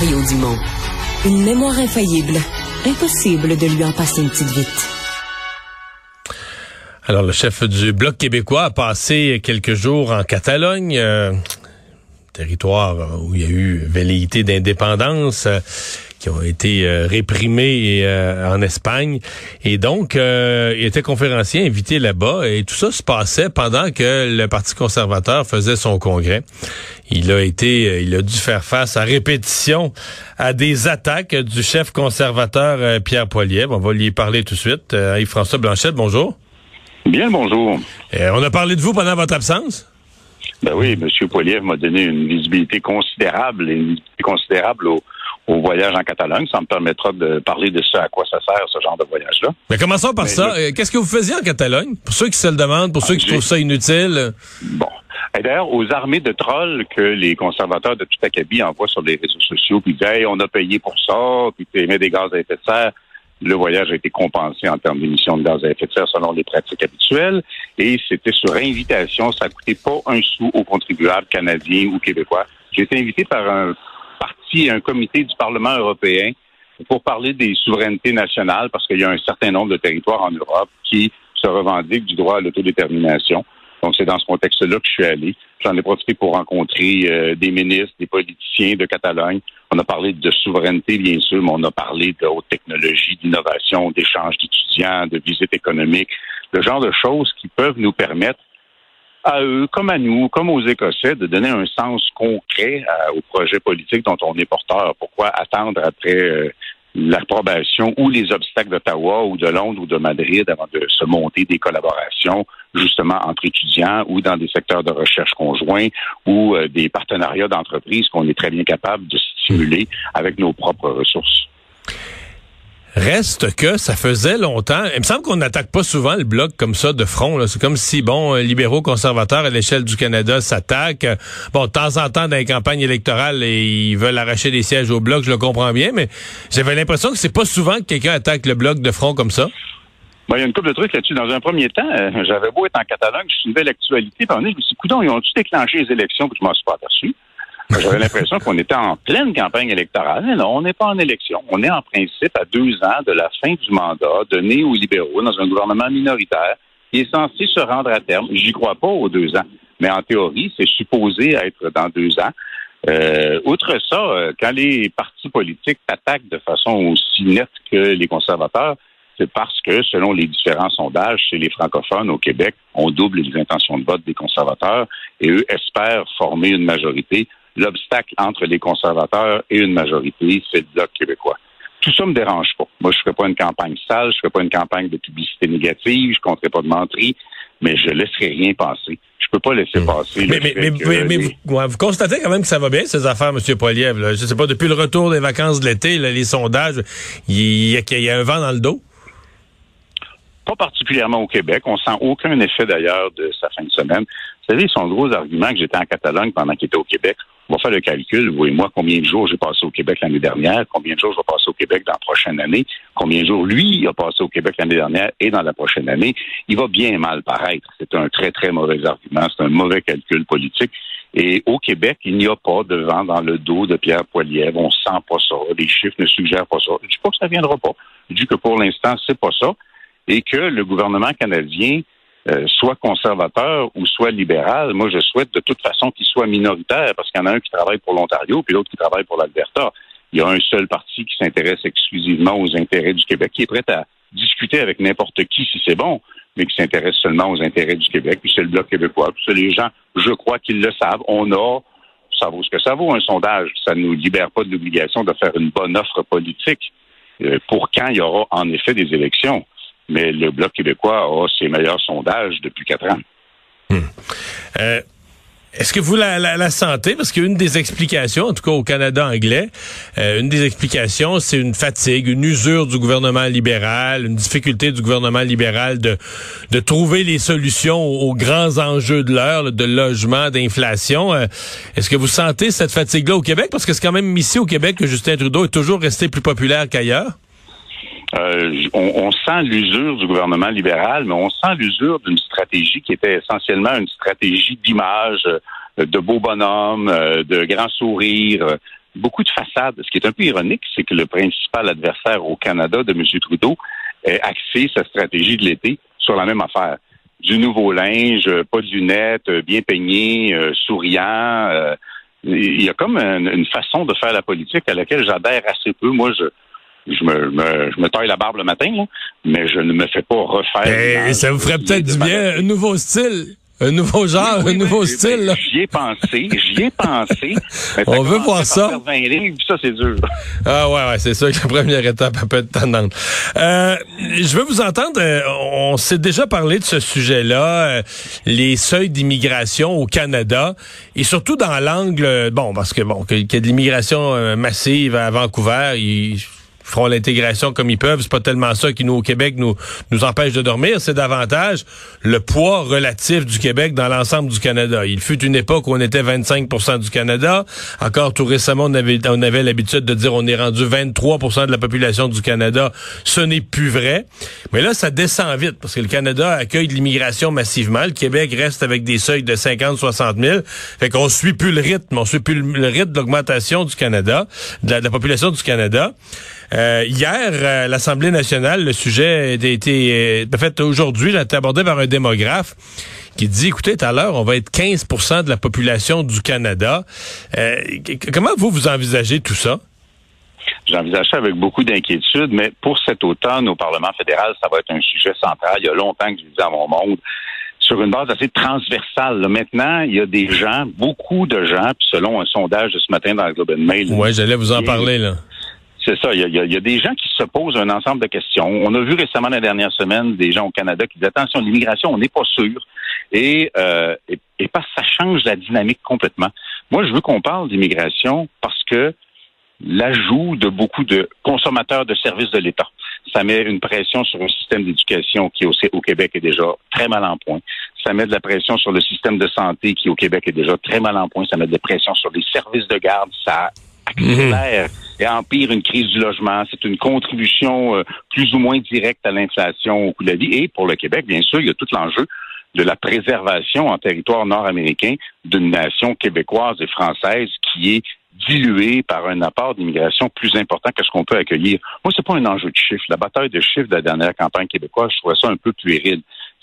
Mario Dumont. Une mémoire infaillible. Impossible de lui en passer une petite vite. Alors, le chef du Bloc québécois a passé quelques jours en Catalogne, euh, territoire où il y a eu velléité d'indépendance. Euh, qui ont été euh, réprimés euh, en Espagne. Et donc, euh, il était conférencier invité là-bas et tout ça se passait pendant que le Parti conservateur faisait son congrès. Il a été, il a dû faire face à répétition à des attaques du chef conservateur Pierre Poilievre. On va lui parler tout de suite. Yves-François Blanchette, bonjour. Bien bonjour. on a parlé de vous pendant votre absence? Ben oui, M. Poilievre m'a donné une visibilité considérable et une visibilité considérable au, au voyage en Catalogne. Ça me permettra de parler de ce à quoi ça sert, ce genre de voyage-là. Mais commençons par ça. Euh, qu'est-ce que vous faisiez en Catalogne? Pour ceux qui se le demandent, pour ceux qui trouvent ça inutile. Bon. Et d'ailleurs, aux armées de trolls que les conservateurs de tout acabit envoient sur les réseaux sociaux, puis disent hey, on a payé pour ça, puis tu émets des gaz à effet de serre. Le voyage a été compensé en termes d'émissions de gaz à effet de serre selon les pratiques habituelles. Et c'était sur invitation. Ça a coûté pas un sou aux contribuables canadiens ou québécois. J'ai été invité par un un comité du Parlement européen pour parler des souverainetés nationales, parce qu'il y a un certain nombre de territoires en Europe qui se revendiquent du droit à l'autodétermination. Donc, c'est dans ce contexte-là que je suis allé. J'en ai profité pour rencontrer euh, des ministres, des politiciens de Catalogne. On a parlé de souveraineté, bien sûr, mais on a parlé de haute technologie, d'innovation, d'échange d'étudiants, de visites économiques, le genre de choses qui peuvent nous permettre à eux, comme à nous, comme aux Écossais, de donner un sens concret au projet politique dont on est porteur. Pourquoi attendre après euh, l'approbation ou les obstacles d'Ottawa ou de Londres ou de Madrid avant de se monter des collaborations justement entre étudiants ou dans des secteurs de recherche conjoints ou euh, des partenariats d'entreprises qu'on est très bien capable de stimuler avec nos propres ressources? Reste que ça faisait longtemps. Il me semble qu'on n'attaque pas souvent le bloc comme ça de front. C'est comme si, bon, libéraux conservateurs à l'échelle du Canada s'attaquent. Bon, de temps en temps, dans les campagnes électorales, ils veulent arracher des sièges au bloc, je le comprends bien, mais j'avais l'impression que c'est pas souvent que quelqu'un attaque le bloc de front comme ça. il y a une couple de trucs là-dessus. Dans un premier temps, euh, j'avais beau être en Catalogne, je suis une belle actualité. Puis on je me suis dit, ils ont-tu déclenché les élections que je m'en suis pas aperçu? J'avais l'impression qu'on était en pleine campagne électorale. Mais non, on n'est pas en élection. On est en principe à deux ans de la fin du mandat de néo-libéraux dans un gouvernement minoritaire qui est censé se rendre à terme. J'y crois pas aux deux ans. Mais en théorie, c'est supposé être dans deux ans. Euh, outre ça, euh, quand les partis politiques attaquent de façon aussi nette que les conservateurs, c'est parce que, selon les différents sondages chez les francophones au Québec, on double les intentions de vote des conservateurs et eux espèrent former une majorité l'obstacle entre les conservateurs et une majorité, c'est le bloc québécois. Tout ça me dérange pas. Moi, je ne ferai pas une campagne sale, je ne ferai pas une campagne de publicité négative, je ne compterai pas de menterie, mais je ne laisserai rien passer. Je peux pas laisser hmm. passer. Mais, mais, vous, constatez quand même que ça va bien, ces affaires, M. Poiliev. Je Je sais pas, depuis le retour des vacances de l'été, les sondages, il y, a un vent dans le dos? Pas particulièrement au Québec. On sent aucun effet d'ailleurs de sa fin de semaine. Vous savez, son gros argument que j'étais en Catalogne pendant qu'il était au Québec, on va faire le calcul, vous et moi, combien de jours j'ai passé au Québec l'année dernière, combien de jours je vais passer au Québec dans la prochaine année, combien de jours lui a passé au Québec l'année dernière et dans la prochaine année. Il va bien mal paraître. C'est un très, très mauvais argument. C'est un mauvais calcul politique. Et au Québec, il n'y a pas de vent dans le dos de Pierre Poilievre. On sent pas ça. Les chiffres ne suggèrent pas ça. Je dis pas que ça viendra pas. Je dis que pour l'instant, c'est pas ça. Et que le gouvernement canadien euh, soit conservateur ou soit libéral, moi je souhaite de toute façon qu'il soit minoritaire parce qu'il y en a un qui travaille pour l'Ontario puis l'autre qui travaille pour l'Alberta. Il y a un seul parti qui s'intéresse exclusivement aux intérêts du Québec, qui est prêt à discuter avec n'importe qui si c'est bon, mais qui s'intéresse seulement aux intérêts du Québec. Puis c'est le Bloc québécois. Puis les gens, je crois qu'ils le savent. On a, ça vaut ce que ça vaut, un sondage. Ça ne nous libère pas de l'obligation de faire une bonne offre politique euh, pour quand il y aura en effet des élections mais le Bloc québécois a ses meilleurs sondages depuis quatre ans. Hmm. Euh, est-ce que vous la, la, sentez? Parce qu'une des explications, en tout cas au Canada anglais, euh, une des explications, c'est une fatigue, une usure du gouvernement libéral, une difficulté du gouvernement libéral de, de trouver les solutions aux, grands enjeux de l'heure, de logement, d'inflation. Euh, est-ce que vous sentez cette fatigue-là au Québec? Parce que c'est quand même ici au Québec que Justin Trudeau est toujours resté plus populaire qu'ailleurs. Euh, on, sent l'usure du gouvernement libéral, mais on sent l'usure d'une stratégie qui était essentiellement une stratégie d'image, euh, de beaux bonhommes, euh, de grands sourires, beaucoup de façades. Ce qui est un peu ironique, c'est que le principal adversaire au Canada de M. Trudeau a axé sa stratégie de l'été sur la même affaire. Du nouveau linge, pas de lunettes, bien peigné, euh, souriant. Euh, il y a comme une, façon de faire la politique à laquelle j'adhère assez peu. Moi, je, je me, me, taille la barbe le matin, mais je ne me fais pas refaire. Eh, ça vous ferait peut-être du bien, un nouveau style. Un nouveau genre, un nouveau style. J'y ai pensé, j'y ai pensé. On veut voir ça. 20 livres, ça c'est dur. Ah ouais, ouais, c'est sûr que la première étape peut être tendante. Euh, je veux vous entendre. Euh, on s'est déjà parlé de ce sujet-là, euh, les seuils d'immigration au Canada, et surtout dans l'angle, bon, parce que bon, qu'il y a de l'immigration massive à Vancouver, il feront l'intégration comme ils peuvent. C'est pas tellement ça qui nous au Québec nous nous empêche de dormir, c'est davantage le poids relatif du Québec dans l'ensemble du Canada. Il fut une époque où on était 25 du Canada. Encore tout récemment, on avait on avait l'habitude de dire on est rendu 23 de la population du Canada. Ce n'est plus vrai. Mais là, ça descend vite parce que le Canada accueille de l'immigration massivement. Le Québec reste avec des seuils de 50 60 000. Fait qu'on suit plus le rythme, on suit plus le, rythme d'augmentation du Canada, de la population du Canada. Euh, hier, euh, l'Assemblée nationale, le sujet a été, euh, fait, aujourd'hui, a été abordé par un démographe qui dit, écoutez, tout à l'heure, on va être 15% de la population du Canada. comment vous, vous envisagez tout ça? J'envisage ça avec beaucoup d'inquiétude, mais pour cet automne au Parlement fédéral, ça va être un sujet central. Il y a longtemps que je disais à mon monde, sur une base assez transversale. Maintenant, il y a des gens, beaucoup de gens, puis selon un sondage de ce matin dans le Globe and Mail. Oui, j'allais vous en parler, là. C'est ça. Il y, a, des gens qui se posent un ensemble de questions. On a vu récemment la dernière semaine des gens au Canada qui disent attention, l'immigration, on n'est pas sûr. Et, euh, et, parce que ça change la dynamique complètement. Moi, je veux qu'on parle d'immigration parce que l'ajout de beaucoup de consommateurs de services de l'État. Ça met une pression sur un système d'éducation qui, au Québec, est déjà très mal en point. Ça met de la pression sur le système de santé qui, au Québec, est déjà très mal en point. Ça met de la pression sur les services de garde. Ça accélère et empire une crise du logement. C'est une contribution euh, plus ou moins directe à l'inflation au coût de la vie. Et pour le Québec, bien sûr, il y a tout l'enjeu de la préservation en territoire nord-américain d'une nation québécoise et française qui est diluée par un apport d'immigration plus important que ce qu'on peut accueillir. Moi, c'est pas un enjeu de chiffres. La bataille de chiffres de la dernière campagne québécoise, je trouve ça un peu puéril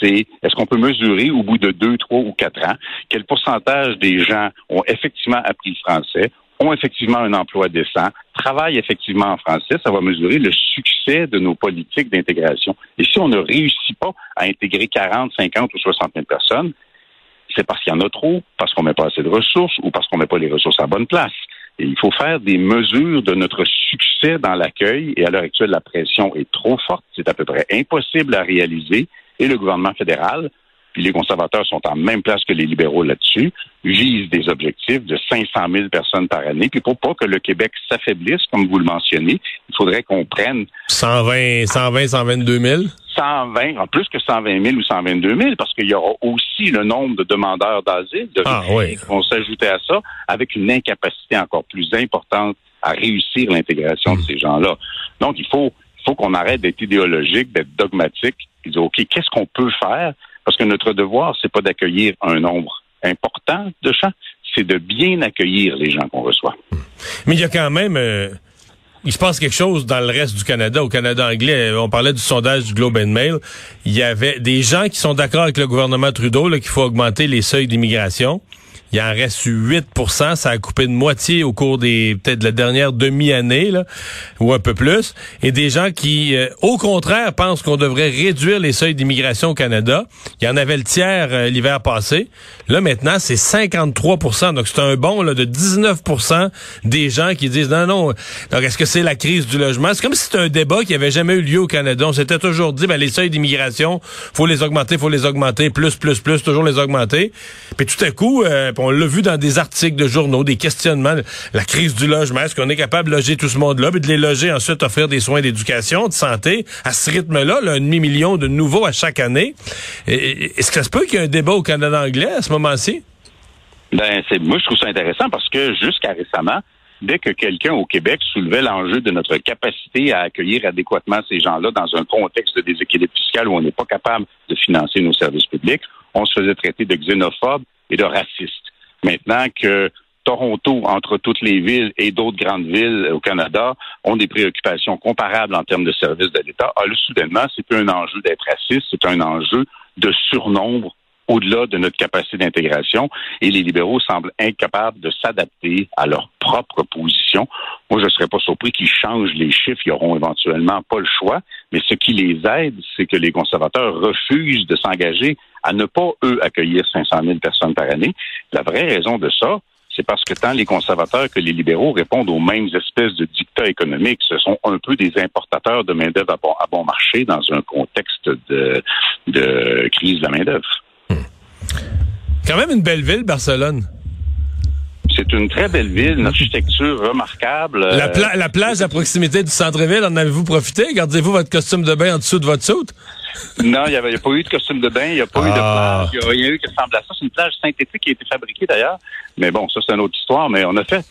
c'est est-ce qu'on peut mesurer au bout de deux, trois ou quatre ans quel pourcentage des gens ont effectivement appris le français, ont effectivement un emploi décent, travaillent effectivement en français, ça va mesurer le succès de nos politiques d'intégration. Et si on ne réussit pas à intégrer 40, 50 ou 60 000 personnes, c'est parce qu'il y en a trop, parce qu'on met pas assez de ressources ou parce qu'on met pas les ressources à bonne place. Et il faut faire des mesures de notre succès dans l'accueil. Et à l'heure actuelle, la pression est trop forte. C'est à peu près impossible à réaliser. Et le gouvernement fédéral puis les conservateurs sont en même place que les libéraux là-dessus, visent des objectifs de 500 000 personnes par année. Puis pour pas que le Québec s'affaiblisse, comme vous le mentionnez, il faudrait qu'on prenne 120, 120, 122 000. 120, en plus que 120 000 ou 122 000, parce qu'il y aura aussi le nombre de demandeurs d'asile, de ah, qui vont s'ajouter à ça, avec une incapacité encore plus importante à réussir l'intégration de hmm. ces gens-là. Donc, il faut, faut qu'on arrête d'être idéologique, d'être dogmatique, et dire, OK, qu'est-ce qu'on peut faire parce que notre devoir, c'est pas d'accueillir un nombre important de gens, c'est de bien accueillir les gens qu'on reçoit. Mais il y a quand même euh, il se passe quelque chose dans le reste du Canada, au Canada anglais. On parlait du sondage du Globe and Mail. Il y avait des gens qui sont d'accord avec le gouvernement Trudeau qu'il faut augmenter les seuils d'immigration. Il en reste 8% Ça a coupé de moitié au cours des peut-être de la dernière demi-année, ou un peu plus. Et des gens qui, euh, au contraire, pensent qu'on devrait réduire les seuils d'immigration au Canada. Il y en avait le tiers euh, l'hiver passé. Là, maintenant, c'est 53% Donc, c'est un bond là, de 19% des gens qui disent non, non. Donc, est-ce que c'est la crise du logement? C'est comme si c'était un débat qui avait jamais eu lieu au Canada. On s'était toujours dit, ben, les seuils d'immigration, faut les augmenter, faut les augmenter, plus, plus, plus, toujours les augmenter. Puis tout à coup, euh, on l'a vu dans des articles de journaux, des questionnements, la crise du logement, est-ce qu'on est capable de loger tout ce monde-là, puis de les loger ensuite, offrir des soins d'éducation, de santé, à ce rythme-là, un demi-million de nouveaux à chaque année. Est-ce que ça se peut qu'il y ait un débat au Canada anglais à ce moment-ci? Ben, c'est, moi, je trouve ça intéressant parce que jusqu'à récemment, dès que quelqu'un au Québec soulevait l'enjeu de notre capacité à accueillir adéquatement ces gens-là dans un contexte de déséquilibre fiscal où on n'est pas capable de financer nos services publics, on se faisait traiter de xénophobe et de raciste. Maintenant que Toronto, entre toutes les villes et d'autres grandes villes au Canada, ont des préoccupations comparables en termes de services de l'État. Ah, là, soudainement, c'est plus un enjeu d'être raciste, c'est un enjeu de surnombre au-delà de notre capacité d'intégration et les libéraux semblent incapables de s'adapter à leur propre position. Moi, je ne serais pas surpris qu'ils changent les chiffres. Ils auront éventuellement pas le choix. Mais ce qui les aide, c'est que les conservateurs refusent de s'engager à ne pas, eux, accueillir 500 000 personnes par année. La vraie raison de ça, c'est parce que tant les conservateurs que les libéraux répondent aux mêmes espèces de dictats économiques. Ce sont un peu des importateurs de main-d'œuvre à bon, marché dans un contexte de, de crise de la main-d'œuvre. Quand même une belle ville, Barcelone. C'est une très belle ville, une architecture remarquable. La, la plage à proximité du centre-ville, en avez-vous profité? Gardez-vous votre costume de bain en dessous de votre soute? Non, il n'y a, pas eu de costume de bain, il n'y a pas eu de ah. plage, il n'y a rien eu qui ressemble à ça. C'est une plage synthétique qui a été fabriquée d'ailleurs. Mais bon, ça c'est une autre histoire. Mais on a fait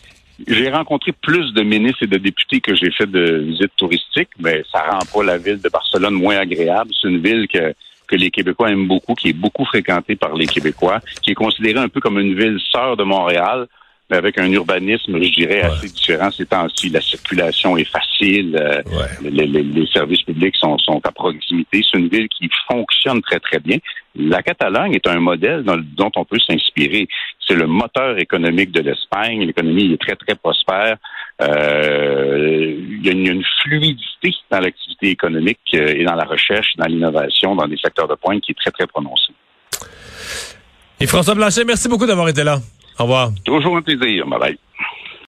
j'ai rencontré plus de ministres et de députés que j'ai fait de visites touristiques, mais ça rend pas la ville de Barcelone moins agréable. C'est une ville que que les Québécois aiment beaucoup, qui est beaucoup fréquentée par les Québécois, qui est considérée un peu comme une ville sœur de Montréal, mais avec un urbanisme, je dirais, assez différent ces temps-ci. La circulation est facile, euh, les, services publics sont, sont à proximité. C'est une ville qui fonctionne très, très bien. La Catalogne est un modèle dont on peut s'inspirer. C'est le moteur économique de l'Espagne. L'économie est très, très prospère. Euh, il, y a une, fluidité dans l'activité économique euh, et dans la recherche, dans l'innovation, dans des secteurs de pointe qui est très, très prononcée. Et François Blanchet, merci beaucoup d'avoir été là. Au revoir. Toujours un plaisir. Bye bye.